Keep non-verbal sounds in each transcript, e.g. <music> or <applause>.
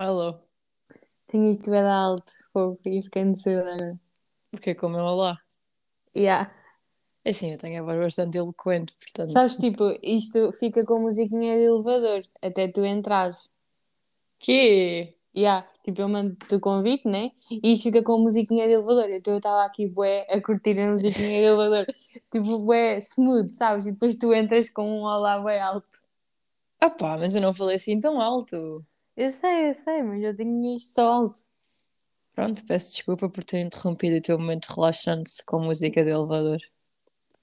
Alô, Tenho isto bem alto, fogo, e ficando surda. porque como eu lá? Yeah. É assim, eu tenho a voz bastante eloquente, portanto. Sabes, tipo, isto fica com musiquinha de elevador, até tu entrares. Que? Yeah. Tipo, eu mando-te o convite, né? E isto fica com musiquinha de elevador. Então eu estava aqui, bué, a curtir a musiquinha de elevador. Tipo, bué, smooth, sabes? E depois tu entras com um olá bué alto. Ah pá, mas eu não falei assim tão alto. Eu sei, eu sei, mas eu tinha isto alto. Pronto, peço desculpa por ter interrompido o teu momento relaxante com música de elevador.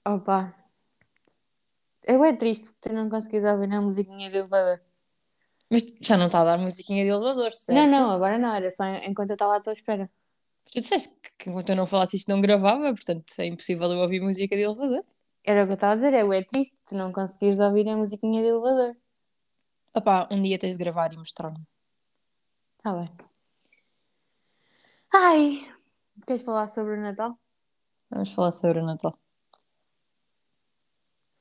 Opa. É bué triste tu não conseguires ouvir a musiquinha de elevador. Mas já não está a dar musiquinha de elevador, certo? Não, não, agora não, era só enquanto eu estava à tua espera. Tu disseste que, enquanto eu não falasse isto não gravava, portanto é impossível eu ouvir música de elevador. Era o que eu estava a dizer, é bué triste tu não conseguires ouvir a musiquinha de elevador. Ah pá, um dia tens de gravar e mostrar-me. Tá bem. Ai, queres falar sobre o Natal? Vamos falar sobre o Natal.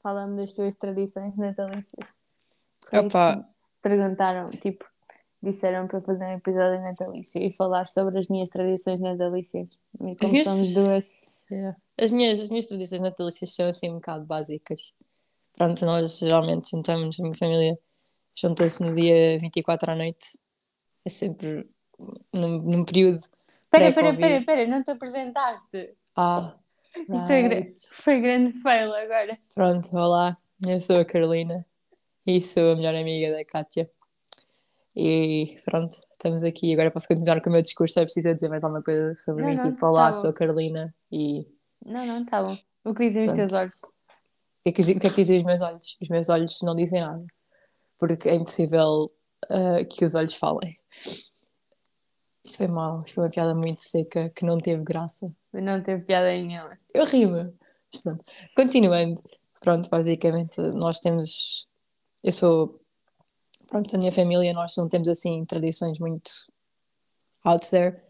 Fala-me das tuas tradições natalícias. Foi Opa. me perguntaram, tipo, disseram para fazer um episódio natalício e falar sobre as minhas tradições natalícias. E como minhas- somos duas. As minhas, as minhas tradições natalícias são assim um bocado básicas. Pronto, nós geralmente juntamos, a minha família junta-se no dia 24 à noite. É sempre num, num período. Espera, espera, espera, espera, não te apresentaste. Ah, Isto foi, gra- right. foi grande fail agora. Pronto, olá, eu sou a Carolina e sou a melhor amiga da Kátia. E pronto, estamos aqui. Agora posso continuar com o meu discurso. É preciso dizer mais alguma coisa sobre Não, mim? não, tipo, olá, tá sou a Carolina e Não, não, tá bom. O que dizem os Pronto. teus olhos? O que, é que, o que é que dizem os meus olhos? Os meus olhos não dizem nada. Porque é impossível ah, que os olhos falem. Isto foi mau. Isto foi uma piada muito seca que não teve graça. Não teve piada nenhuma. Eu rimo. Mas pronto. Continuando. Pronto, basicamente nós temos... Eu sou... Pronto, a minha família, nós não temos assim tradições muito out there.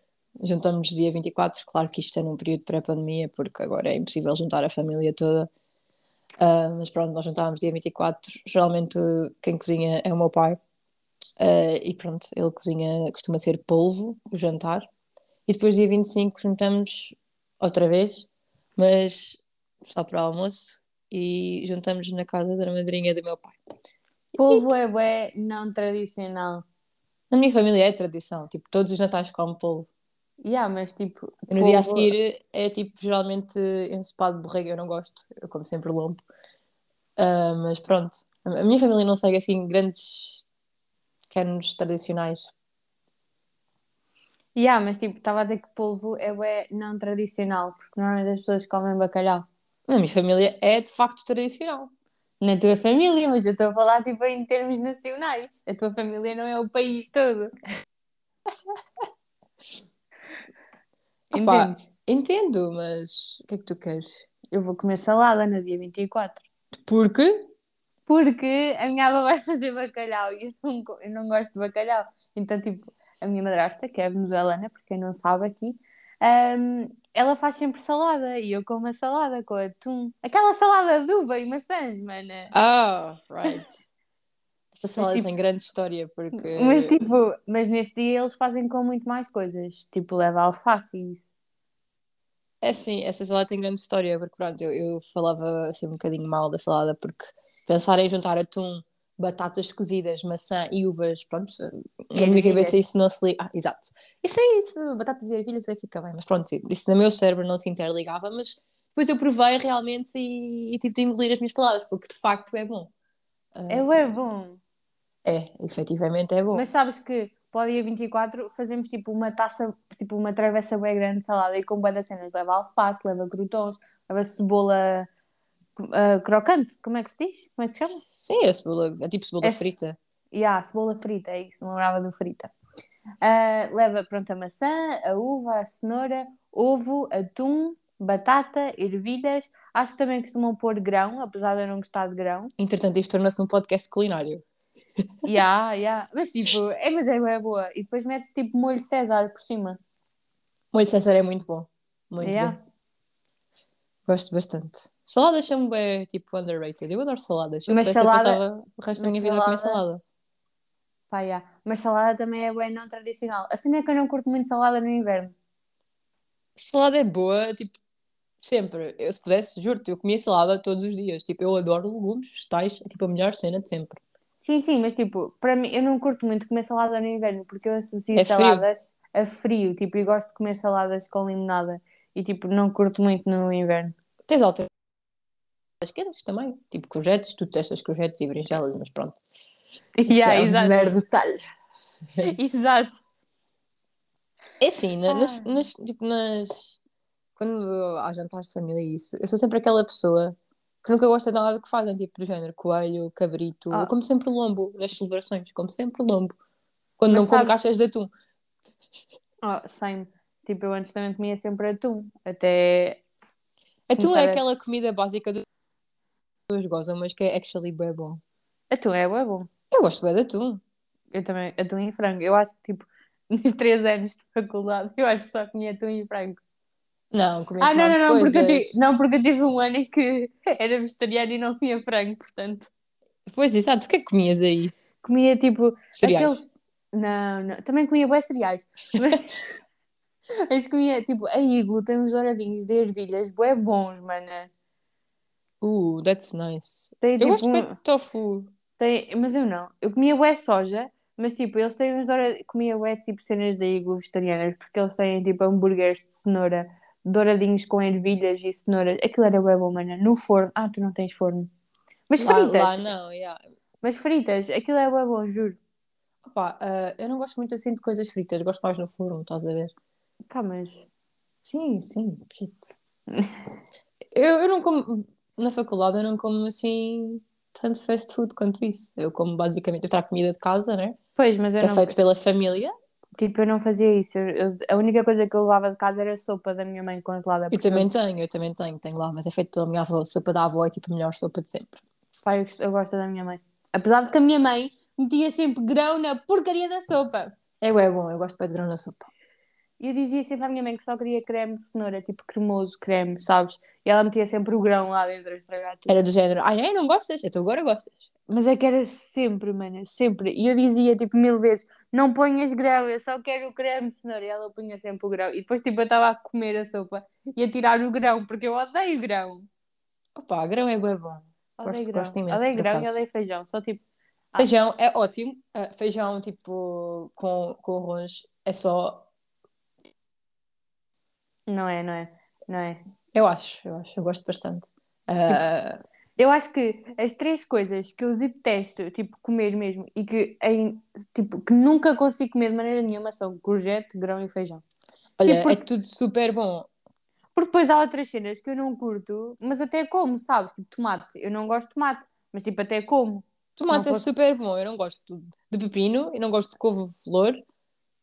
Juntamos dia 24, claro que isto é num período pré-pandemia, porque agora é impossível juntar a família toda. Ah, mas pronto, nós juntávamos dia 24. Geralmente quem cozinha é o meu pai. Ah, e pronto, ele cozinha, costuma ser polvo, o jantar. E depois dia 25 juntamos outra vez, mas só para o almoço. E juntamos na casa da madrinha do meu pai. Polvo é bué não tradicional. Na minha família é tradição, tipo, todos os natais comem polvo. Yeah, mas tipo. No dia a polvo- seguir é tipo, geralmente ensopado de borrego, eu não gosto, eu como sempre lombo. Ah, mas pronto, a minha família não segue assim grandes canos tradicionais. Yeah, mas tipo, estava a dizer que polvo é bué não tradicional, porque normalmente as pessoas comem bacalhau. A minha família é de facto tradicional. Na tua família, mas eu estou a falar tipo em termos nacionais. A tua família não é o país todo. <laughs> Opa. Entendo, mas o que é que tu queres? Eu vou comer salada no dia 24. Porque? Porque a minha avó vai fazer bacalhau e eu não, eu não gosto de bacalhau. Então, tipo, a minha madrasta, que é venezuelana, por quem não sabe aqui, hum, ela faz sempre salada e eu como a salada com atum. Aquela salada de uva e maçãs, mana. Ah, right. <laughs> Esta salada tipo- tem grande história porque. Mas, tipo, mas nesse dia eles fazem com muito mais coisas. Tipo, leva alface e isso. É sim, essa salada tem grande história, porque pronto, eu, eu falava assim um bocadinho mal da salada, porque pensar em juntar atum, batatas cozidas, maçã e uvas, pronto, E na minha cabeça isso não se liga. Ah, exato. Isso é isso, batatas e ervilhas aí fica bem, mas pronto, isso no meu cérebro não se interligava, mas depois eu provei realmente e, e tive de engolir as minhas palavras, porque de facto é bom. É bué bom. é, efetivamente é bom. Mas sabes que para o dia 24 fazemos tipo uma taça, tipo uma travessa bem grande de salada e com das cenas. Leva alface, leva croutons, leva cebola ah, crocante. Como é que se diz? Como é que se chama? Sim, é cebola, é tipo cebola É- frita. E ah, cebola frita, é isso, não lembrava do frita. Ah, leva, pronto, a maçã, a uva, a cenoura, ovo, atum, batata, ervilhas. Acho que também costumam pôr grão, apesar de eu não gostar de grão. Entretanto, isto torna-se um podcast culinário. Ya, ya. Mas tipo, é, mas é bué boa. E depois metes tipo molho César por cima. Molho César é muito bom. Muito Ya. bom. Gosto bastante. Saladas são bem, tipo, underrated. Eu adoro saladas. Eu Mas eu salada- passava o resto da mas minha vida a comer salada- salada. Pá. Mas salada também é bem não tradicional. Assim é que eu não curto muito salada no inverno. Salada é boa, tipo, sempre. Eu, se pudesse, juro-te, eu comia salada todos os dias. Tipo, eu adoro legumes, vegetais, é tipo a melhor cena de sempre. Sim, sim, mas tipo, para mim, eu não curto muito comer salada no inverno porque eu associo É saladas a frio. Tipo, e gosto de comer saladas com limonada. E tipo, não curto muito no inverno. Tens alternativas quentes também, tipo courgettes, tu testas courgettes e berinjelas, mas pronto. <laughs> Yeah, é um exato. mero detalhe. <laughs> Exato. É assim, na- nas, Ah. nas, tipo, nas... Quando há jantares de família e isso, eu sou sempre aquela pessoa que nunca gosta de nada do que fazem, tipo, do género coelho, cabrito, Ah. eu como sempre lombo nas celebrações, como sempre lombo. Quando Mas não como sabes- caixas de atum. Oh, same. Tipo, eu antes também comia sempre atum. Até. Atum é aquela comida básica do... que as pessoas gozam, mas que é actually bem bom. Atum é bué bom. Eu gosto bem de atum. Eu também, atum e frango. Eu acho que, tipo, <laughs> nos três anos de faculdade, eu acho que só comia atum e frango. Não, comi Ah, não, não, não, porque eu tive, não, porque eu tive um ano em que <laughs> era vegetariano e não comia frango, portanto. Pois, exato. O que é que comias aí? Comia, tipo, Cereais. aqueles... Não, não, também comia bué cereais. <laughs> Mas... <laughs> Mas comia, tipo, a Iglo tem uns douradinhos de ervilhas bué bons, mana. Uh, that's nice. Tem, Eu tipo, gosto um- de tofu. Tem, mas eu não. Eu comia bué soja, mas tipo, eles têm uns doura... comia bué tipo cenas da Iglo vegetarianas, porque eles têm tipo hambúrgueres de cenoura, douradinhos com ervilhas e cenouras. Aquilo era bué bom, mana. No forno. Ah, tu não tens forno. Mas Lá, fritas. lá não, yeah. Mas fritas. Aquilo é bué bom, juro. Opa, ah, eu não gosto muito assim de coisas fritas, gosto mais no forno, estás a ver? Tá, mas... Sim, sim. Eu, eu não como, na faculdade eu não como assim tanto fast food quanto isso. Eu como basicamente, eu trago comida de casa, né? Pois, mas eu é não... feito pela família. Tipo, eu não fazia isso. Eu- eu- a única coisa que eu levava de casa era a sopa da minha mãe congelada. Eu também tenho, eu também tenho, tenho lá, mas é feito pela minha avó. Sopa da avó é tipo a melhor sopa de sempre. Pai, eu gosto- eu gosto da minha mãe. Apesar de que a minha mãe metia sempre grão na porcaria da sopa. É, é bom, eu gosto de grão na sopa. E eu dizia sempre à minha mãe que só queria creme de cenoura, tipo cremoso creme, sabes? E ela metia sempre o grão lá dentro a estragar tudo. Era do género, ai, nem, não gostas? Então agora gostas. Mas é que era sempre, mana, sempre. E eu dizia tipo mil vezes: não ponhas grão, eu só quero o creme de cenoura. E ela punha sempre o grão. E depois, tipo, eu estava a comer a sopa e a tirar o grão, porque eu odeio grão. Opa, grão é bem bom. Odeio Gosto- grão. gosto imenso, odeio grão e odeio feijão. Só tipo, Ah. Feijão é ótimo. Ah, feijão, tipo, com, com arroz é só. Não é, não é, não é. Eu acho, eu acho, eu gosto bastante. Ah, Eu acho que as três coisas que eu detesto, tipo, comer mesmo, e que, em, tipo, que nunca consigo comer de maneira nenhuma são courgette, grão e feijão. olha, Tipo, é tudo super bom. Porque depois há outras cenas que eu não curto, mas até como, sabes? Tipo, tomate. Eu não gosto de tomate, mas tipo, até como. Tomate é fosse- super bom. Eu não gosto de pepino, eu não gosto de couve-flor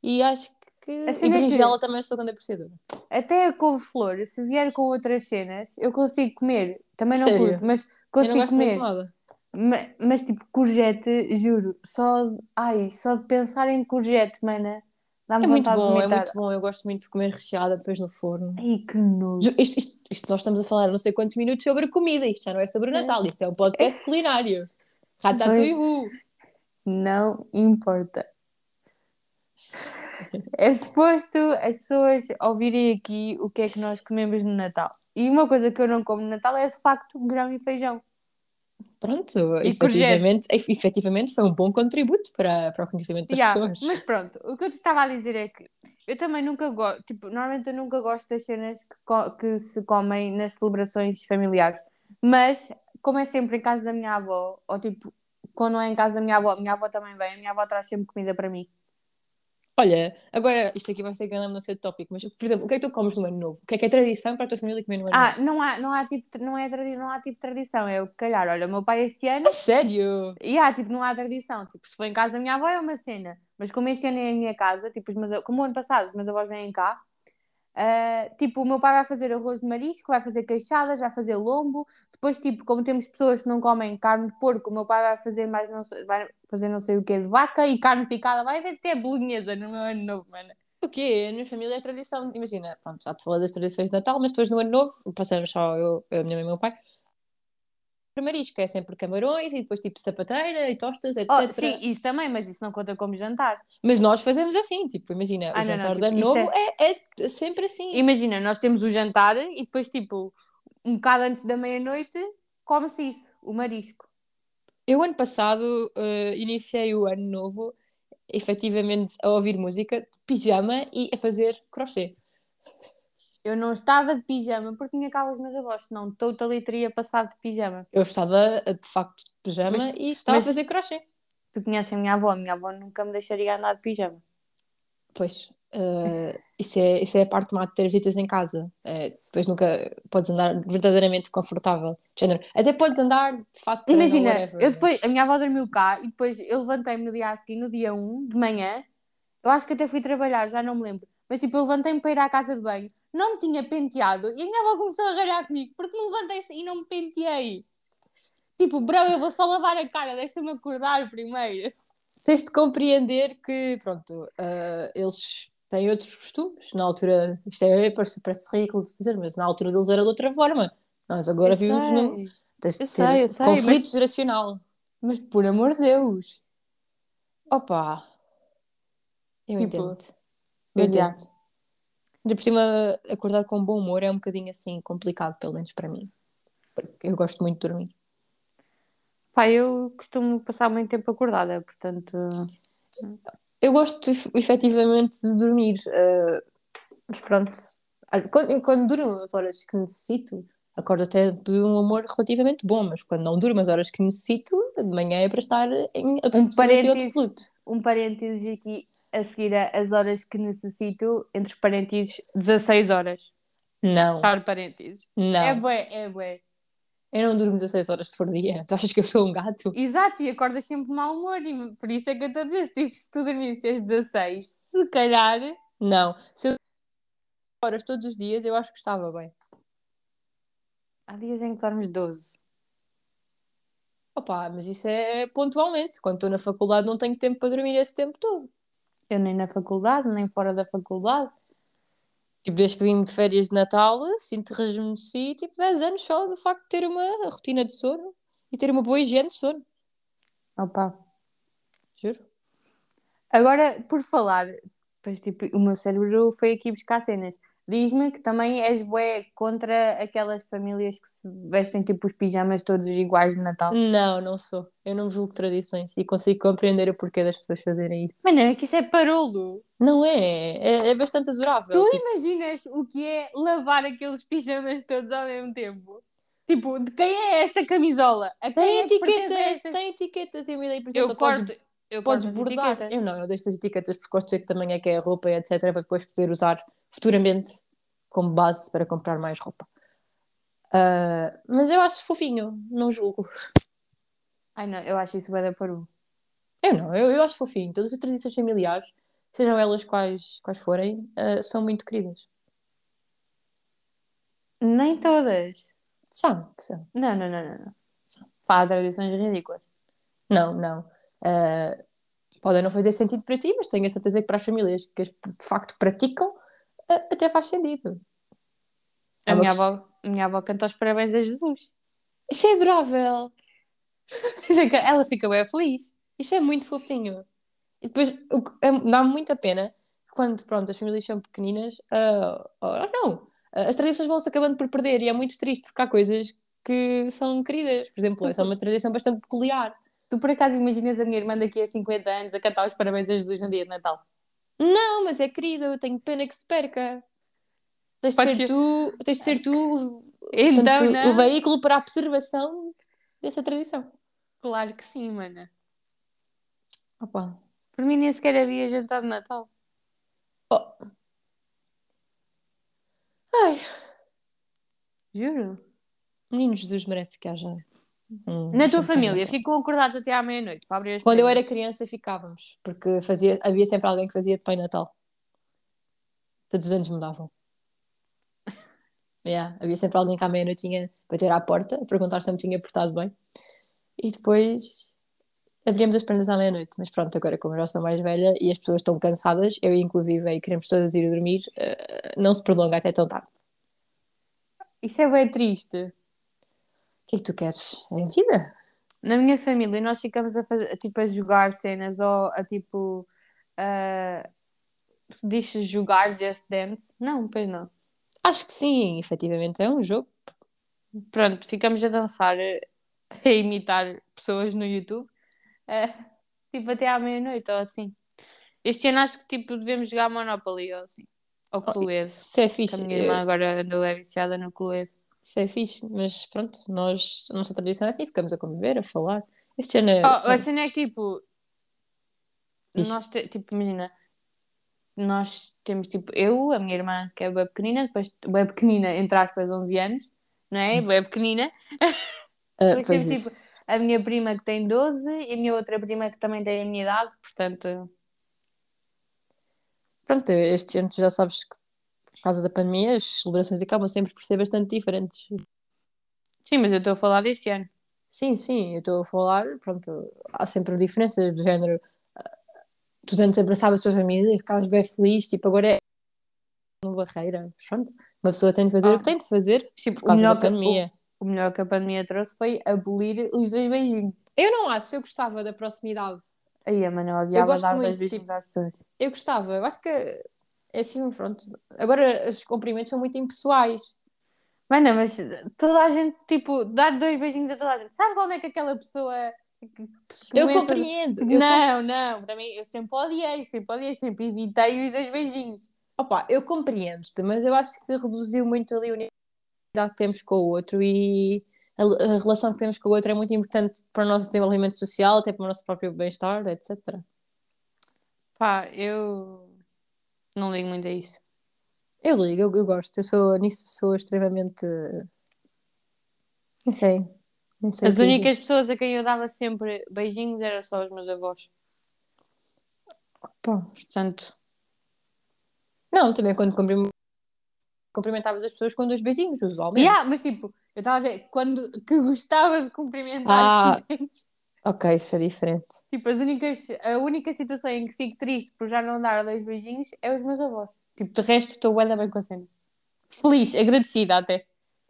e acho que. A E cena é que- berinjela também sou grande apreciadora. Até a couve-flor, se vier com outras cenas, eu consigo comer. Também não Sério? curto, mas Eu não consigo comer. nada. Ma- Mas, tipo, courgette, juro, só, de- ai, só de pensar em courgette, mana, dá-me É muito vontade de bom, é muito bom. Eu gosto muito de comer recheada depois no forno. Ai, que nojo. Isto, isto- isto nós estamos a falar não sei quantos minutos sobre comida. Isto já não é sobre o Natal, isto é um podcast culinário. Ratatouille. Não importa. É suposto as pessoas ouvirem aqui o que é que nós comemos no Natal. E uma coisa que eu não como no Natal é de facto grão e feijão. Pronto, E efetivamente, ef- efetivamente foi um bom contributo para, para o conhecimento das Yeah, pessoas. Mas pronto, o que eu te estava a dizer é que eu também nunca gosto, tipo, normalmente eu nunca gosto das cenas que, que se comem nas celebrações familiares. Mas, como é sempre em casa da minha avó, ou tipo, quando é em casa da minha avó, a minha avó também vem, a minha avó traz sempre comida para mim. Olha, agora isto aqui vai ser grande não ser tópico, mas por exemplo, o que é que tu comes no ano novo? O que é que é tradição para a tua família comer no ano Ah, novo? não há, não há tipo, não é tradi não há tipo tradição, é o que calhar. Olha, o meu pai este ano, A sério? e há, tipo, não há tradição. Tipo, se for em casa da minha avó é uma cena, mas como este ano é em minha casa, tipo, meus, como o ano passado, os meus avós vêm cá, ah, tipo, o meu pai vai fazer arroz de marisco, vai fazer queixadas, vai fazer lombo. Depois, tipo, como temos pessoas que não comem carne de porco, o meu pai vai fazer mais não sei, vai fazer não sei o que de vaca e carne picada, vai haver até bolonhesa no meu ano novo, mano. O quê? A minha família é tradição. Imagina, pronto, já te falei das tradições de Natal, mas depois no ano novo, passamos só eu, a minha mãe e o meu pai. Marisco, é sempre camarões e depois tipo sapateira e tostas, etc. Oh, sim, isso também, mas isso não conta como jantar. Mas nós fazemos assim, tipo, imagina, Ah, o não, não, jantar tipo, de ano isso novo é... É, sempre assim. Imagina, nós temos o jantar e depois, tipo, um bocado antes da meia-noite, come-se isso, o marisco. Eu, ano passado, eh, iniciei o ano novo, efetivamente, a ouvir música de pijama e a fazer crochê. Eu não estava de pijama porque tinha cabos nas avós, senão totally teria passado de pijama. Eu estava, de facto, de pijama Mas- e estava mas- a fazer crochê. Tu conheces a minha avó, a minha avó nunca me deixaria andar de pijama. Pois, eh, isso, é, isso é a parte má de ter visitas em casa. Eh, depois nunca podes andar verdadeiramente confortável. Género, Até podes andar de ou Imagina, whatever, eu mas- depois, a minha avó dormiu cá e depois eu levantei-me no dia a seguir, no dia 1 de manhã. Eu acho que até fui trabalhar, já não me lembro. Mas tipo, eu levantei-me para ir à casa de banho, não me tinha penteado e a minha avó começou a ralhar comigo porque me levantei e não me penteei. Tipo, bro, eu vou só lavar a cara, deixa-me acordar primeiro. Tens de compreender que, pronto, eh, eles têm outros costumes. Na altura, isto é, parece, parece ridículo de dizer, mas na altura deles era de outra forma. Nós agora Eu vivemos num. Tens de Eu ter sei, eu sei, conflito geracional. Mas por amor de Deus. Opa! Eu Tipo, entendo. Eu mas entendo. Ainda por cima, acordar com bom humor é um bocadinho assim complicado, pelo menos para mim. Porque eu gosto muito de dormir. Pá, eu costumo passar muito tempo acordada, portanto. Eu gosto ef- efetivamente de dormir, eh, mas pronto. Olha, Quando, quando durmo as horas que necessito, acordo até de um humor relativamente bom, mas quando não durmo as horas que necessito, de manhã é para estar em Um absoluto. Um parênteses aqui a seguir as horas que necessito, entre parênteses, 16 horas. Não, Fechar parênteses. não. É bué, é bué. Eu não durmo 16 horas por dia. Tu achas que eu sou um gato? Exato, e acordas sempre de mau humor, e por isso é que eu estou a dizer, tipo, se tu dormisses às 16, se calhar. Não. Se eu horas todos os dias, eu acho que estava bem. Há dias em que dormes 12. Opa, mas isso é pontualmente. Quando estou na faculdade não tenho tempo para dormir esse tempo todo. Eu nem na faculdade, nem fora da faculdade. Tipo, desde que vim de férias de Natal, sinto rejuvenesci, tipo, 10 anos só do facto de ter uma rotina de sono e ter uma boa higiene de sono. Opa. Juro. Agora, por falar, pois, tipo, o meu cérebro foi aqui buscar cenas. Diz-me que também és bué contra aquelas famílias que se vestem tipo os pijamas todos iguais de Natal. Não, não sou. Eu não julgo tradições e consigo compreender o porquê das pessoas fazerem isso. Mano, é que isso é parolo. Não é, é, é bastante adorável. Tu Tipo, imaginas o que é lavar aqueles pijamas todos ao mesmo tempo? Tipo, de quem é esta camisola? A tem é etiquetas, esta? tem etiquetas. Eu me dei, por Eu exemplo, podes, corto, eu podes corto as bordar. etiquetas. Eu não, eu deixo as etiquetas porque gosto de ver que também é que é a roupa e etc. para depois poder usar futuramente como base para comprar mais roupa. Ah, mas eu acho fofinho, não julgo. Ai não, eu acho isso bué da parolo. Eu não, eu, eu acho fofinho. Todas as tradições familiares, sejam elas quais, quais forem, ah, são muito queridas. Nem todas. São, são. Não, não, não, não. não. Pá, há tradições ridículas. Não, não. Ah, podem não fazer sentido para ti, mas tenho a certeza que para as famílias que as de facto praticam, até faz sentido. A uma minha avó, a minha avó canta os parabéns a Jesus. Isso é adorável. <laughs> Ela fica bem feliz. Isso é muito fofinho. E depois é- dá-me muita pena quando pronto, as famílias são pequeninas, ah, ah, não, ah, as tradições vão-se acabando por perder e é muito triste porque há coisas que são queridas. Por exemplo, essa é uma tradição bastante peculiar. Tu por acaso imaginas a minha irmã daqui a 50 anos a cantar os parabéns a Jesus no dia de Natal? Não, mas é querida, eu tenho pena que se perca. Tens de ser ser. tu, tens de ser tu Então, portanto, o veículo para a preservação dessa tradição. Claro que sim, mana. Opa. Por mim nem sequer havia jantar de Natal. Oh. Ai, Juro. menino Jesus merece que haja. Um Na tua família, Natal. ficam acordados até à meia-noite para abrir as Quando eu era criança ficávamos, porque fazia, havia sempre alguém que fazia de Pai Natal. Todos os anos mudavam. <laughs> Yeah, havia sempre alguém que à meia-noite tinha bater à porta, a perguntar se eu me tinha portado bem. E depois abríamos as pernas à meia-noite. Mas pronto, agora como eu já sou mais velha e as pessoas estão cansadas, eu inclusive e queremos todas ir a dormir, eh, não se prolonga até tão tarde. Isso é bem triste. Que é que tu queres? É a vida? Na minha família, nós ficamos a, fazer, tipo, a jogar cenas ou a tipo. Uh, Dizes jogar Just Dance? Não, pois não. Acho que sim, efetivamente é um jogo. Pronto, ficamos a dançar, a imitar pessoas no YouTube, uh, tipo até à meia-noite ou assim. Este ano acho que tipo devemos jogar Monopoly ou assim. Ou Cluedo. Isso é fixe. A minha irmã agora andou é viciada no Cluedo. Isso é fixe, mas pronto, nós, a nossa tradição é assim, ficamos a conviver, a falar. Este ano é. Oh, a cena é que tipo. Diz. Nós, te, tipo, imagina, nós temos tipo eu, a minha irmã que é bem pequenina, depois bem pequenina, entre aspas, 11 anos, não é? Bem pequenina. <laughs> Uh, depois temos tipo, a minha prima que tem 12 e a minha outra prima que também tem a minha idade, portanto. Pronto, este ano tu já sabes que causa da pandemia as celebrações acabam sempre por ser bastante diferentes. Sim, mas eu estou a falar deste ano. Sim, sim, eu estou a falar, pronto, há sempre diferenças do género tu antes abraçavas a sua família e ficavas bem feliz, tipo, agora é uma barreira, pronto, uma pessoa tem de fazer ah. o que tem de fazer, tipo, por causa da pandemia. O, o, melhor que a pandemia trouxe foi abolir os dois beijinhos. Eu não acho, eu gostava da proximidade. Aí, mano, eu odiava dar dois beijinhos tipo, às pessoas. Eu gostava, eu acho que é assim, pronto. Agora, os cumprimentos são muito impessoais. Mano, mas toda a gente, tipo, dar dois beijinhos a toda a gente. Sabes onde é que aquela pessoa eu compreendo. Eu não, não, para mim, eu sempre odiei, sempre odiei, sempre evitei os dois beijinhos. Opa, eu compreendo-te, mas eu acho que reduziu muito ali a unidade que temos com o outro e a, a, relação que temos com o outro é muito importante para o nosso desenvolvimento social, até para o nosso próprio bem-estar, etc. Pá, eu não ligo muito a isso. Eu ligo, eu, eu gosto, eu sou nisso sou extremamente. Não sei, as únicas pessoas a quem eu dava sempre beijinhos eram só os meus avós. Pô, portanto. Não, também quando cumprimentavas as pessoas com dois beijinhos, usualmente. Yeah, mas tipo, eu estava a dizer, quando que gostava de cumprimentar. Ah, <laughs> ok, isso é diferente. Tipo, as únicas, a única situação em que fico triste por já não dar dois beijinhos é os meus avós. Tipo, de resto estou bem com a cena. Feliz, agradecida até.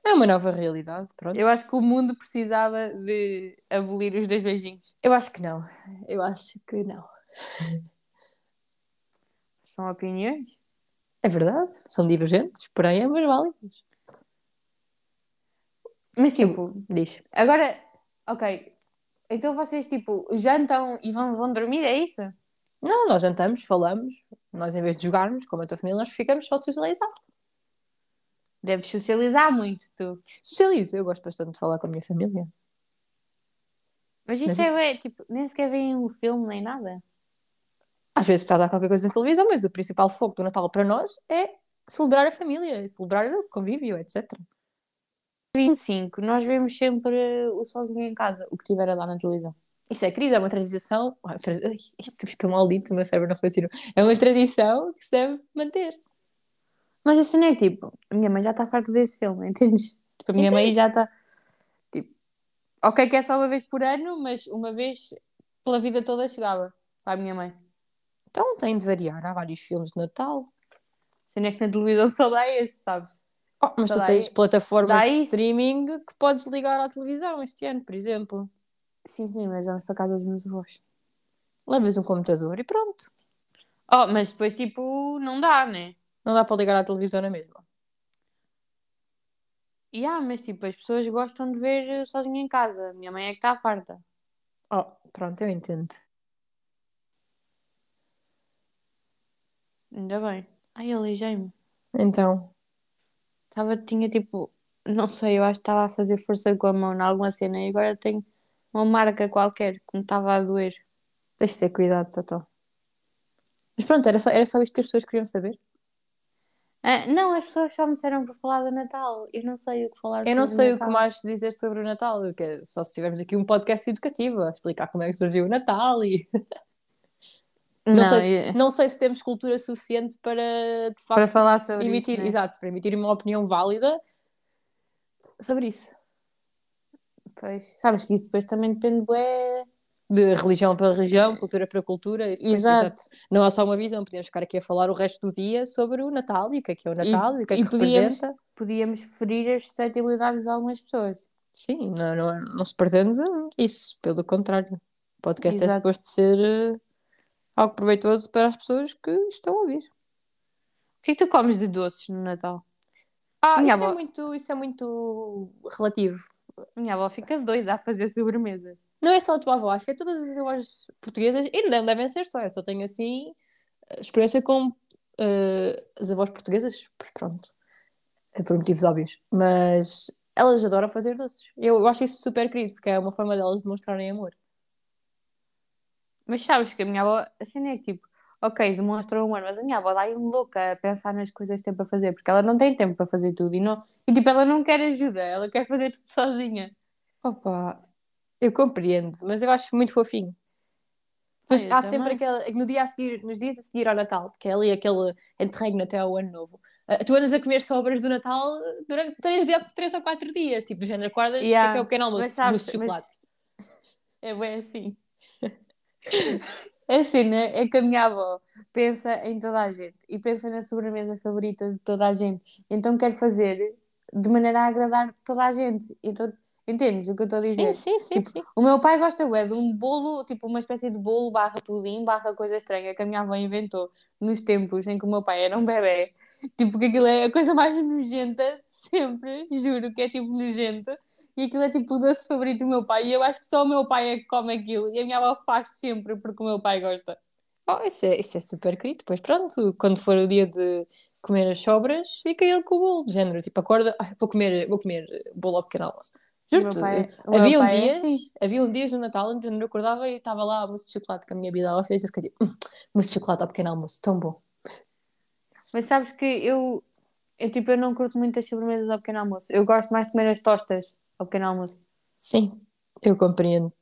É uma nova realidade, pronto. Eu acho que o mundo precisava de abolir os dois beijinhos. Eu acho que não. Eu acho que não. <laughs> São opiniões? É verdade, são divergentes, porém é mais válidas. Mas tipo, diz. Agora, ok. Então vocês tipo jantam e vão, vão dormir, é isso? Não, nós jantamos, falamos. Nós em vez de jogarmos, como a tua família, nós ficamos só socializar. Deves socializar muito, tu. Socializo, eu gosto bastante de falar com a minha família. Mas isso mas... é, tipo, nem sequer vem um filme nem nada. Às vezes está a dar qualquer coisa na televisão, mas o principal foco do Natal para nós é celebrar a família, celebrar o convívio, etc. 25, nós vemos sempre o sozinho em casa, o que tiver lá na televisão. Isso é querido, é uma tradição. Isto fica maldito, o meu cérebro não foi assim. É uma tradição que se deve manter. Mas a cena é tipo, a minha mãe já está farta desse filme, entendes? Tipo, a minha Entendi. mãe já está. Tipo, ok, que é só uma vez por ano, mas uma vez pela vida toda chegava para a minha mãe. Então tem de variar, há vários filmes de Natal. Cena é que na televisão só dá esse, sabes? Oh, mas só tu tens plataformas de streaming que podes ligar à televisão este ano, por exemplo. Sim, sim, mas vamos para casa dos meus avós. Levas um computador e pronto. Oh, mas depois tipo, não dá, né? Não dá para ligar à televisão na mesma. E yeah, mas tipo, as pessoas gostam de ver sozinha em casa. Minha mãe é que está farta. Oh, pronto, eu entendo. Ainda bem. Ai, aleijei-me. Então. Tava, tinha tipo, não sei, eu acho que estava a fazer força com a mão em alguma cena e agora tenho uma marca qualquer que me estava a doer. Tens de ter cuidado, Totó. Mas pronto, era só, era só isto que as pessoas queriam saber. Ah, não, as pessoas só me disseram para falar do Natal. Eu não sei o que falar Eu não sei o que mais dizer sobre o Natal. Que só se tivermos aqui um podcast educativo a explicar como é que surgiu o Natal e. <laughs> Não, não, sei se, é- não sei se temos cultura suficiente para de facto para falar sobre emitir, isso, né? exato, para emitir uma opinião válida sobre isso. Pois, sabes que isso depois também depende bué de religião para religião, cultura para cultura. Isso exato. exato. Não há só uma visão, podíamos ficar aqui a falar o resto do dia sobre o Natal e o que é que é o Natal e, e o que é que podíamos, representa. Podíamos ferir as suscetibilidades de algumas pessoas. Sim, não, não, não se pretende isso, pelo contrário. O podcast é Exato. suposto ser eh, algo proveitoso para as pessoas que estão a ouvir. O que é que tu comes de doces no Natal? Ah, Minha isso, é avó- muito, isso é muito relativo. Minha avó fica doida a fazer sobremesas. Não é só a tua avó, acho que é todas as avós portuguesas, e não devem ser só, eu só tenho assim experiência com eh, as avós portuguesas, pronto, é por motivos óbvios, mas elas adoram fazer doces. Eu, eu acho isso super querido, porque é uma forma delas demonstrarem amor. Mas sabes que a minha avó, assim é que tipo, ok, demonstra amor, mas a minha avó dá-lhe louca a pensar nas coisas que tem para fazer, porque ela não tem tempo para fazer tudo e, não, e tipo, ela não quer ajuda, ela quer fazer tudo sozinha. Opa, eu compreendo, mas eu acho muito fofinho. Mas eu há sempre também. aquele, no dia a seguir, nos dias a seguir ao Natal, que é ali aquele interregno até ao Ano Novo. ah, tu andas a comer sobras do Natal durante 3, três ou 4 dias, tipo, género, acordas, que é Yeah, que é o pequeno almoço? mas sabes- de mas- chocolate. É bem assim. A cena é que a minha avó pensa em toda a gente e pensa na sobremesa favorita de toda a gente. Então quer fazer de maneira a agradar toda a gente. Então, entendes o que eu estou a Sim, dizer? sim, sim, Tipo, sim. O meu pai gosta bué de um bolo, tipo uma espécie de bolo barra pudim, barra coisa estranha que a minha avó inventou nos tempos em que o meu pai era um bebê. Tipo, que aquilo é a coisa mais nojenta de sempre, juro que é tipo nojento. E aquilo é tipo o doce favorito do meu pai. E eu acho que só o meu pai é que come aquilo. E a minha avó faz sempre porque o meu pai gosta. Oh, isso, é, isso é super querido. Depois, pronto, quando for o dia de comer as sobras, fica ele com o bolo, de género. Tipo, acorda, "Ai, vou comer, vou comer bolo ao pequeno almoço. Juro-te, meu havia um é dias, assim. havia um dias no Natal onde eu acordava e estava lá a mousse de chocolate que a minha vida ela fez. Eu fiquei tipo, "Hum, mousse de chocolate ao pequeno almoço, tão bom. Mas sabes que eu, eu, tipo, eu não curto muito as sobremesas ao pequeno almoço. Eu gosto mais de comer as tostas ao pequeno almoço. Sim, eu compreendo.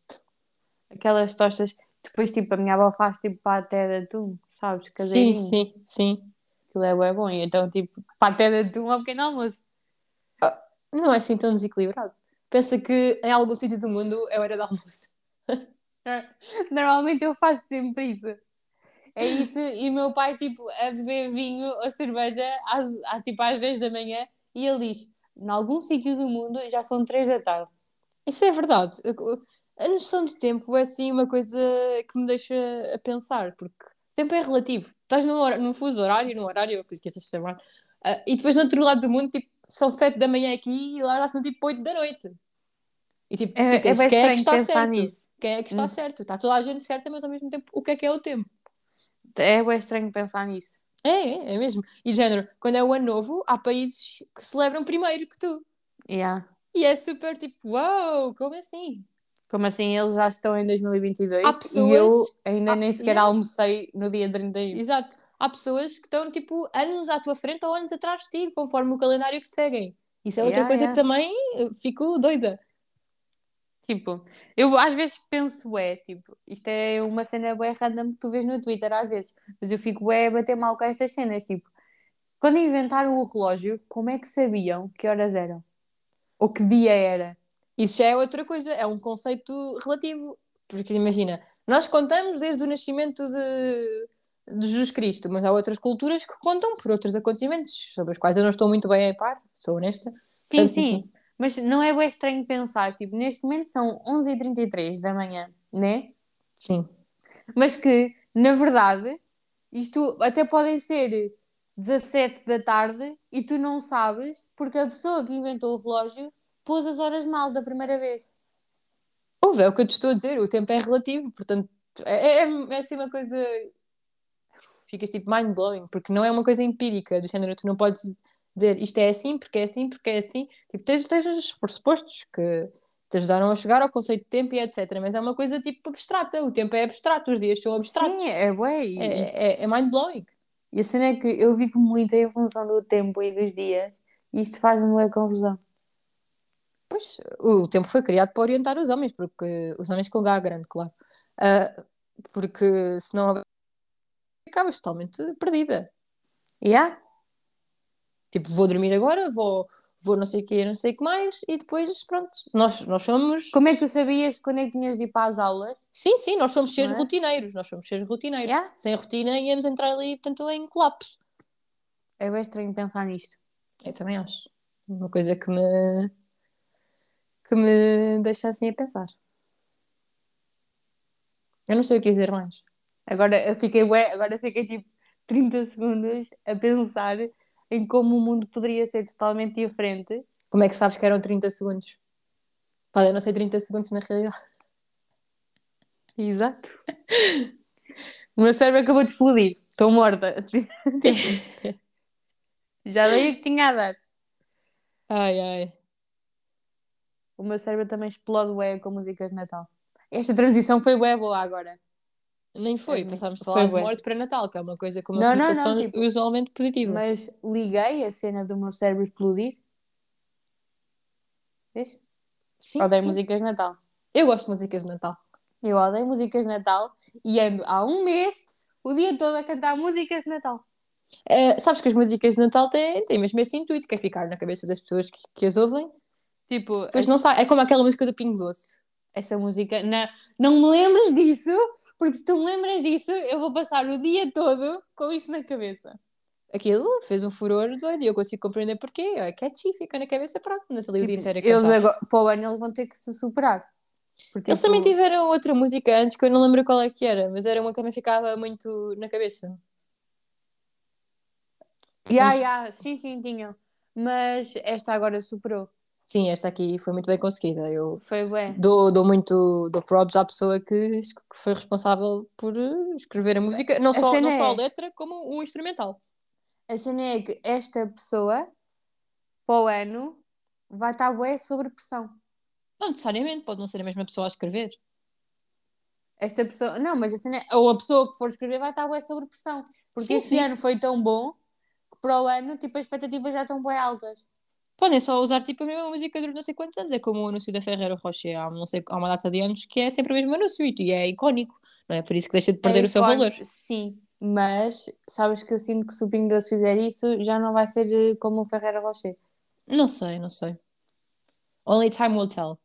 Aquelas tostas, depois tipo, a minha avó faz tipo paté de atum, sabes? Sim, Caseirinho. sim, sim. Aquilo é bom. E então, tipo, paté de atum ao pequeno almoço. Não é assim tão desequilibrado. Pensa que em algum sítio do mundo é hora de almoço. <laughs> Normalmente eu faço sempre isso. É isso, e o meu pai, tipo, a beber vinho ou cerveja às, à, tipo, às 10 da manhã e ele diz: em algum sítio do mundo já são 3 da tarde. Isso é verdade. A noção de tempo é assim uma coisa que me deixa a pensar, porque o tempo é relativo. Estás num, hora- num fuso horário, num horário, de chamar, ah, e depois no outro lado do mundo, tipo, são 7 da manhã aqui e lá já são tipo 8 da noite. E tipo, É, ficas, é bem quem é que estranho está pensar certo? nisso. Quem é que está Hum. certo? Está toda a gente certa, mas ao mesmo tempo, o que é que é o tempo? É bem estranho pensar nisso. É, é, é mesmo. E de género, quando é o ano novo, há países que celebram primeiro que tu. Yeah. E é super tipo, uau, como assim? Como assim, eles já estão em 2022 Há e eu pessoas- ainda há- nem sequer yeah. almocei no dia 31. Exato. Há pessoas que estão tipo anos à tua frente ou anos atrás de ti, conforme o calendário que seguem. Isso é outra Yeah, coisa que também eh, fico doida. Tipo, eu às vezes penso, é, tipo, isto é uma cena bué random que tu vês no Twitter às vezes, mas eu fico a bater mal com estas cenas, tipo, quando inventaram o relógio, como é que sabiam que horas eram? Ou que dia era? Isso já é outra coisa, é um conceito relativo. Porque imagina, nós contamos desde o nascimento de, de Jesus Cristo, mas há outras culturas que contam por outros acontecimentos, sobre os quais eu não estou muito bem a par, sou honesta. Sim, Portanto, sim, mas não é bem estranho pensar, tipo, neste momento são 11h33 da manhã, né? Sim. Mas que, na verdade, isto até podem ser 17 da tarde e tu não sabes porque a pessoa que inventou o relógio pôs as horas mal da primeira vez. Ouve, é o que eu te estou a dizer, o tempo é relativo, portanto, é, é, é assim uma coisa. Ficas tipo mind-blowing, porque não é uma coisa empírica, do género, tu não podes dizer isto é assim, porque é assim, porque é assim. Tipo, tens, tens os pressupostos que te ajudaram a chegar ao conceito de tempo e etc. Mas é uma coisa tipo abstrata, o tempo é abstrato, os dias são abstratos. Sim, é bué. E, é, é, é mind-blowing. e a cena é que eu vivo muito em função do tempo e dos dias e isto faz-me uma confusão. Pois, o tempo foi criado para orientar os homens, porque os homens com H grande, claro. Ah, porque senão ficavas totalmente perdida. Yeah? Tipo, vou dormir agora, vou, vou não sei o que, não sei o que mais, e depois, pronto, nós, nós somos. Como é que tu sabias quando é que tinhas de ir para as aulas? Sim, sim, nós somos seres é? rotineiros, nós somos seres rotineiros. Yeah? Sem rotina íamos entrar ali, portanto, em colapso. É bem estranho pensar nisto. Eu também acho. Uma coisa que me. que me deixa assim a pensar. Eu não sei o que dizer mais. Agora eu fiquei, agora fiquei tipo 30 segundos a pensar em como o mundo poderia ser totalmente diferente. Como é que sabes que eram 30 segundos? Podem não ser 30 segundos na realidade. <laughs> Exato. O meu cérebro acabou de explodir. Estou morta. <laughs> Já dei o que tinha a dar. Ai, ai. O meu cérebro também explode bué com músicas de Natal. Esta transição foi bué boa agora. Nem foi, É, passámos de falar de morte para Natal, que é uma coisa com uma Não, não, não, tipo, usualmente positiva. Mas liguei a cena do meu cérebro explodir. Vês? Sim, Odeio sim. músicas de Natal. Eu gosto de músicas de Natal. Eu odeio músicas de Natal e ando há um mês o dia todo a cantar músicas de Natal. Eh, sabes que as músicas de Natal têm, têm mesmo esse intuito, que é ficar na cabeça das pessoas que, que as ouvem. Tipo, Pois não sabe, é como aquela música do Pingo Doce. essa música. Não, não me lembres disso, porque se tu me lembras disso, eu vou passar o dia todo com isso na cabeça. Aquilo fez um furor doido e eu consigo compreender porquê. É catchy, fica na cabeça, pronto, nessa dia Tipo, inteiro a eles agora, para o ano eles vão ter que se superar. Porque, Eles tipo, também tiveram outra música antes que eu não lembro qual é que era, mas era uma que também ficava muito na cabeça. Ya, Vamos- ya, sim, sim, tinham. Mas esta agora superou. Sim, esta aqui foi muito bem conseguida. Eu Foi bem. dou, dou muito dou props à pessoa que, que foi responsável por eh, escrever a música, não só, cena não só a é- letra, como o instrumental. A cena é que esta pessoa, para o ano, vai estar bué sob pressão. Não necessariamente, pode não ser a mesma pessoa a escrever. Esta pessoa, não, mas a cena é, ou a pessoa que for escrever vai estar bué sob pressão. Porque Sim, este sim. ano foi tão bom que para o ano, tipo, as expectativas já estão bué altas. Podem só usar tipo a mesma música durante não sei quantos anos. É como o anúncio da Ferreira Rocher há, não sei, há uma data de anos que é sempre o mesmo anúncio e é icónico. Não é por isso que deixa de perder É o seu valor. Sim, mas sabes que eu sinto que se o Pingo Doce fizer isso, já não vai ser eh, como o Ferreira Rocher. Não sei, não sei. Only time will tell.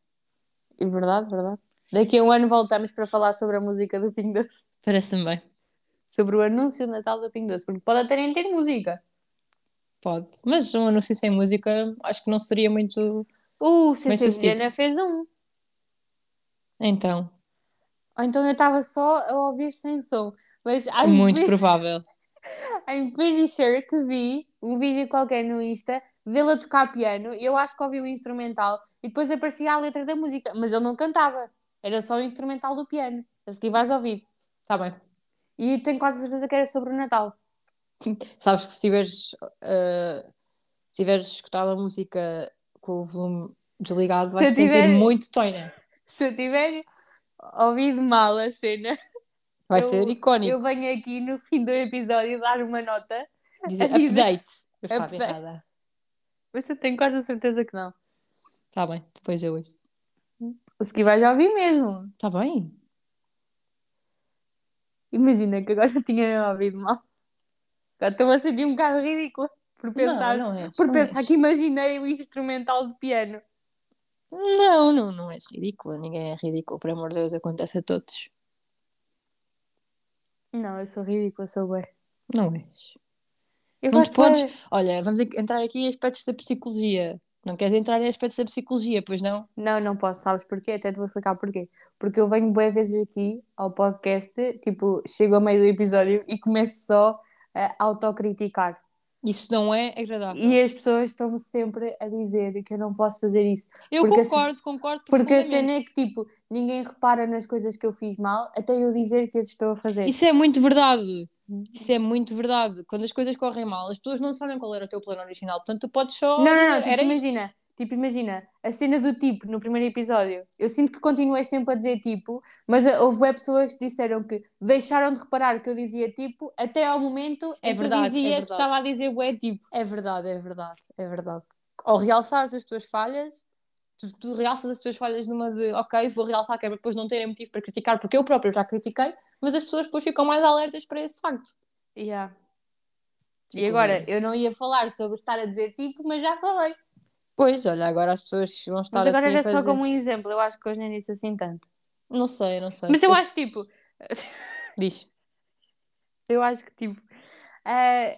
É verdade, verdade. Daqui a um ano voltamos para falar sobre a música do Pingo Doce. Parece-me bem. Sobre o anúncio de Natal do Pingo Doce. Porque pode até nem ter música. Pode. Mas um anúncio sem música acho que não seria muito. Uh. Vilhena fez um. Então, Ou então eu estava só a ouvir sem som. Mas I'm, muito pretty, provável. <laughs> I'm pretty sure que vi um vídeo qualquer no Insta dele a tocar piano. Eu acho que ouvi o instrumental e depois aparecia a letra da música. Mas ele não cantava. Era só o instrumental do piano. A seguir vais ouvir. Está bem. E tenho quase certeza que era sobre o Natal. Sabes que se tiveres, eh, se tiveres escutado a música com o volume desligado, Se vais sentir tiver- muito toina. Se eu tiver ouvido mal a cena, Vai Eu- ser icónico. eu venho aqui no fim do episódio dar uma nota. Dizer a dizer- update. Eu estava Update. errada. Mas eu tenho quase a certeza que não. Está bem, depois eu ouço. A seguir vais ouvir mesmo. Está bem. Imagina que agora eu <laughs> tinha ouvido mal. Estou a sentir um bocado ridícula por pensar, não, não és. por pensar és. que imaginei o instrumental de piano. Não, não, não és ridícula. Ninguém é ridículo, por amor de Deus, acontece a todos. Não, eu sou ridícula, sou bem. Não és. Eu Não te podes- Olha, vamos en- entrar aqui em aspectos da psicologia. Não queres entrar em aspectos da psicologia, pois não? Não, não posso, sabes porquê? Até te vou explicar porquê. Porque eu venho boas vezes aqui ao podcast, tipo, chego ao meio do episódio e começo só a autocriticar. Isso não é agradável. E as pessoas estão-me sempre a dizer que eu não posso fazer isso. Eu porque assim- concordo, concordo Porque a cena é que, tipo, ninguém repara nas coisas que eu fiz mal até eu dizer que as estou a fazer. Isso é muito verdade. Isso é muito verdade. Quando as coisas correm mal, as pessoas não sabem qual era o teu plano original. Portanto, tu podes só. Não, não, não, tipo, isto. Tipo, imagina, a cena do tipo no primeiro episódio. Eu sinto que continuei sempre a dizer tipo, mas ah, houve web pessoas que disseram que deixaram de reparar que eu dizia tipo até ao momento É em que verdade, eu dizia é que estava a dizer bué tipo. É verdade, é verdade, é verdade. Ao realçares as tuas falhas, tu, tu realças as tuas falhas numa de ok, vou realçar que é para depois não terem motivo para criticar, porque eu próprio já critiquei, mas as pessoas depois ficam mais alertas para esse facto. Yeah. E Tipo, agora, eu não ia falar sobre estar a dizer tipo, mas já falei. Pois, olha, agora as pessoas vão estar Mas agora assim era fazer... só como um exemplo, eu acho que hoje nem disse assim tanto. Não sei, não sei. Mas eu Esse- acho tipo, <laughs> Diz. eu acho que tipo, ah,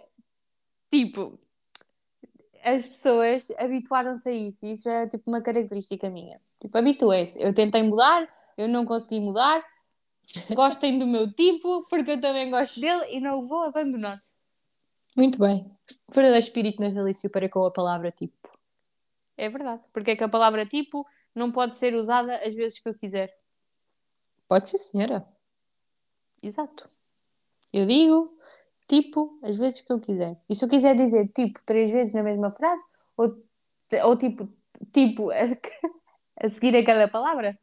tipo, as pessoas habituaram-se a isso e isso é tipo uma característica minha. Tipo, habituem-se. Eu tentei mudar, eu não consegui mudar. Gostem do meu tipo, porque eu também gosto dele e não o vou abandonar. Muito bem. Verdadeiro espírito natalício para com a palavra tipo. É verdade. Porque é que a palavra tipo não pode ser usada às vezes que eu quiser. Pode ser, senhora. Exato. Eu digo tipo às vezes que eu quiser. E se eu quiser dizer tipo três vezes na mesma frase, ou, ou tipo, tipo a, <laughs> a seguir aquela palavra,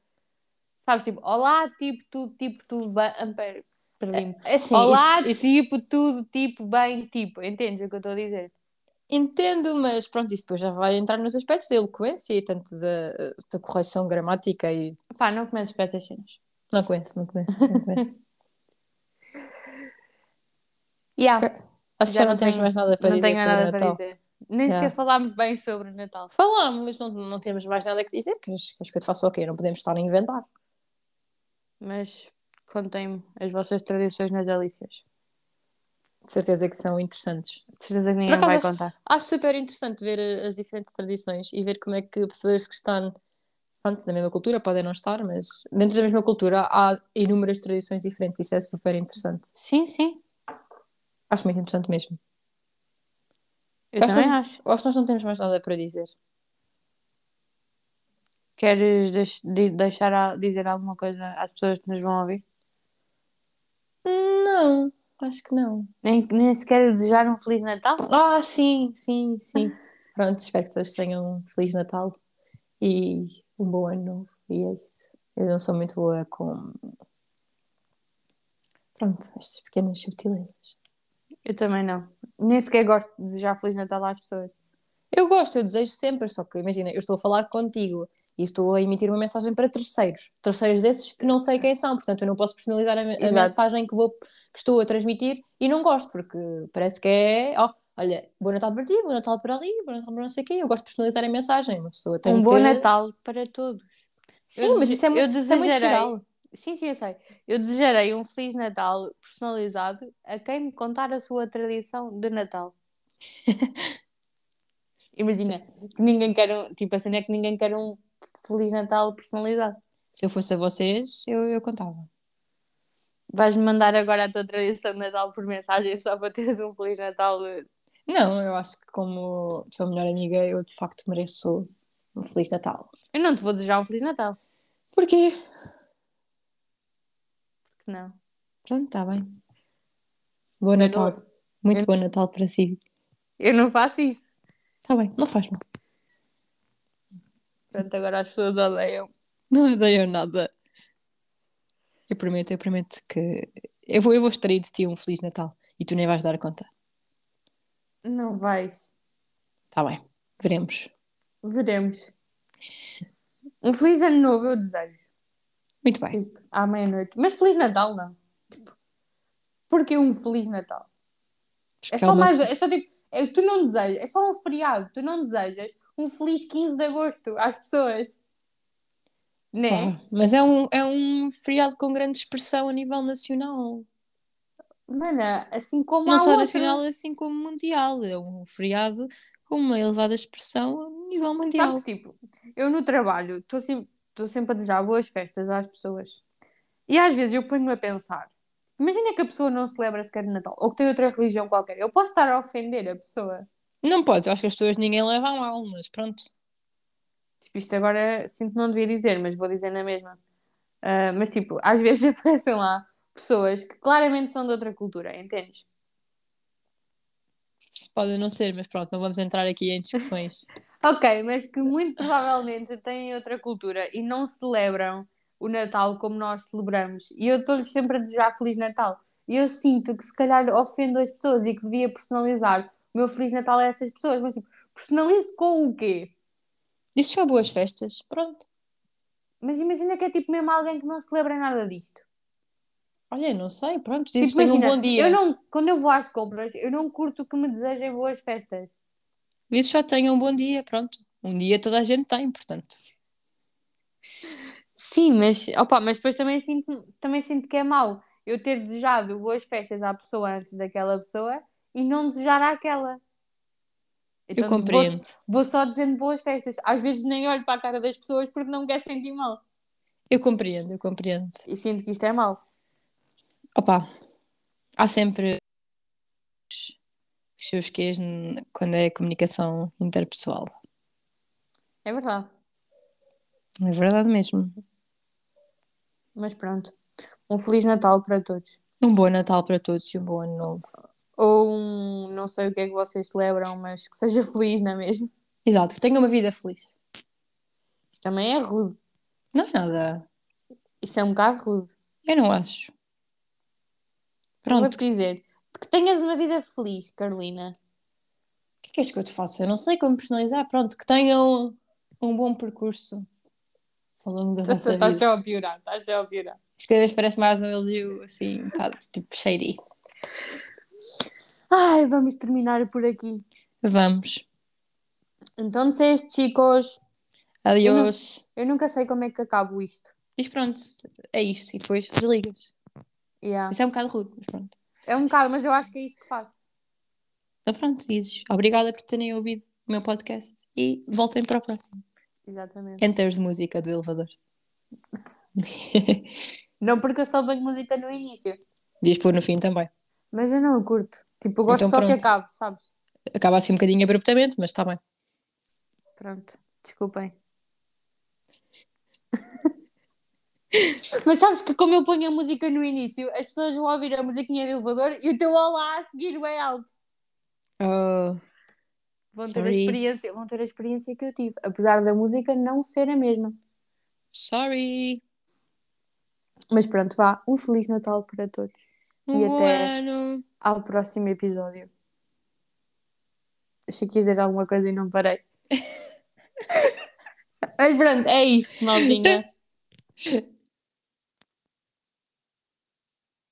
sabes? Tipo, olá, tipo, tudo, tipo, tudo bem. Perdi-me. É assim, olá, isso- isso- tipo, tudo, tipo, bem, tipo. Entendes o que eu estou a dizer? Entendo, mas pronto, isso depois já vai entrar nos aspectos da eloquência e tanto da, da correção gramática e. Pá, não começo com essas cenas. Não conheço, não conheço, não conheço. <laughs> Yeah, Acho que já já não, temos tenho- mais nada para não dizer tenho sobre nada o para Natal. dizer. Nem Yeah. sequer falámos bem sobre o Natal. Falámos, mas não, não temos mais nada que dizer, que acho que eu te faço o quê? Não podemos estar a inventar. Mas contem-me as vossas tradições natalícias. De certeza que são interessantes. De certeza que ninguém vai acho- contar. Acho super interessante ver eh, as diferentes tradições e ver como é que pessoas que estão pronto, na mesma cultura podem não estar, mas dentro da mesma cultura há inúmeras tradições diferentes. Isso é super interessante. Sim, sim. Acho muito interessante mesmo. Eu Acho também que- acho. Acho que nós não temos mais nada para dizer. Queres deix- de- deixar a dizer alguma coisa às pessoas que nos vão ouvir? Não, acho que não. Nem, nem sequer desejar um Feliz Natal? Ah, sim, sim, sim. Pronto, espero que todos tenham um Feliz Natal e um bom ano novo. E é isso. Eu não sou muito boa com. Pronto, estas pequenas subtilezas. Eu também não. Nem sequer gosto de desejar Feliz Natal às pessoas. Eu gosto, eu desejo sempre, só que imagina, eu estou a falar contigo e estou a emitir uma mensagem para terceiros. Terceiros desses que não sei quem são, portanto eu não posso personalizar a, a mensagem que, vou, que estou a transmitir e não gosto, porque parece que é, ó, olha, bom Natal para ti, bom Natal para ali, bom Natal para não sei quem. Eu gosto de personalizar a mensagem, uma pessoa tem um bom ter- Natal para todos. Sim, Eu mas dese- isso é, mu- eu isso é muito geral. Sim, sim, eu sei. Eu desejarei um Feliz Natal personalizado a quem me contar a sua tradição de Natal. <laughs> Imagina, que ninguém quer um, tipo assim, é que ninguém quer um Feliz Natal personalizado. Se eu fosse a vocês, eu, eu contava. Vais-me mandar agora a tua tradição de Natal por mensagem só para teres um Feliz Natal. Não, eu acho que como tua melhor amiga, eu de facto mereço um Feliz Natal. Eu não te vou desejar um Feliz Natal. Porquê? porque Não. Pronto, está bem. Bom Eu Natal. não- Muito eu- bom Natal para si. Eu não faço isso. Está bem, não faz mal. Pronto, agora as pessoas odeiam. Não odeio nada. Eu prometo, eu prometo que eu vou, eu vou extrair de ti um Feliz Natal e tu nem vais dar conta. Não vais. Está bem, veremos. Veremos. Um Feliz Ano Novo eu desejo. Muito bem. Tipo, à meia-noite. Mas Feliz Natal não. Tipo, porque um Feliz Natal? É só Calma, mais. É só tipo. É, tu não desejas. É só um feriado. Tu não desejas um feliz 15 de agosto às pessoas. Né? Pá, mas é um, é um feriado com grande expressão a nível nacional. Mana, assim como Não só outros. nacional, assim como mundial. É um feriado com uma elevada expressão a nível mundial. Sabes, tipo, eu no trabalho estou sempre, estou sempre a desejar boas festas às pessoas. E às vezes eu ponho-me a pensar: imagina que a pessoa não celebra sequer o Natal ou que tem outra religião qualquer. Eu posso estar a ofender a pessoa. Não podes, eu acho que as pessoas ninguém leva a mal, mas pronto. Tipo, isto agora sinto que não devia dizer, mas vou dizer na mesma. Ah, mas tipo, às vezes <laughs> aparecem lá pessoas que claramente são de outra cultura, entendes? Pode não ser, mas pronto, não vamos entrar aqui em discussões. <laughs> Ok, mas que muito provavelmente têm outra cultura e não celebram o Natal como nós celebramos. E eu estou-lhes sempre a desejar Feliz Natal. E eu sinto que se calhar ofendo as pessoas e que devia personalizar o meu Feliz Natal a essas pessoas. Mas tipo, personalizo com o quê? Dizes só boas festas, pronto. Mas imagina que é tipo mesmo alguém que não celebra nada disto. Olha, não sei, pronto, dizes Tipo, um bom dia. Eu não, quando eu vou às compras, eu não curto que me desejem boas festas. Dizes só tenha um bom dia, pronto. Um dia toda a gente tem, portanto. Sim, mas, opa, mas depois também sinto, também sinto que é mau eu ter desejado boas festas à pessoa antes daquela pessoa e não desejar àquela. Então, compreendo. Vou, vou só dizendo boas festas. Às vezes nem olho para a cara das pessoas porque não me quero sentir mal. Eu compreendo, eu compreendo. E sinto que isto é mau. Opa, há sempre os seus quês quando é comunicação interpessoal. É verdade. É verdade mesmo. Mas pronto. Um Feliz Natal para todos. Um bom Natal para todos e um bom Ano Novo. Ou um. Não sei o que é que vocês celebram, mas que seja <laughs> feliz, não é mesmo? Exato, que tenha uma vida feliz. Isso também é rude. Não é nada. Isso é um bocado rude. Eu não acho. Vou-te Pronto, o dizer. Que tenhas uma vida feliz, Carolina. que é que és que eu te faço? Eu não sei como personalizar. Pronto, que tenham um bom percurso ao longo da Estás vida. só a piorar, estás só a piorar. Isto cada vez parece mais um elogio assim, um bocado tipo shady. Ai, vamos terminar por aqui. Vamos. Então, chicos. Adiós. Eu nunca sei como é que acabo isto. Diz pronto, é isto. E depois desligas. Yeah. Isso é um bocado rude, mas pronto. É um bocado, mas eu acho que é isso que faço. Então pronto, dizes. Obrigada por terem ouvido o meu podcast e voltem para o próximo. Exatamente. Enters música do elevador. <laughs> Não porque eu só banho música no início. Diz pôr no fim também. Mas eu não curto. Tipo, eu gosto Então só que pronto. acabe, sabes? Acaba assim um bocadinho abruptamente, mas está bem. Pronto. Desculpem. <laughs> Mas sabes que como eu ponho a música no início, as pessoas vão ouvir a musiquinha de elevador e o teu olá a seguir bem alto. Oh, Vão ter, a Sorry. experiência, vão ter a experiência que eu tive, apesar da música não ser a mesma. sorry. Mas pronto, vá. Um Feliz Natal para todos. Um E até- ano. Ao próximo episódio. Achei que ia dizer alguma coisa e não parei. <laughs> Mas pronto, é isso, <laughs> maldinha.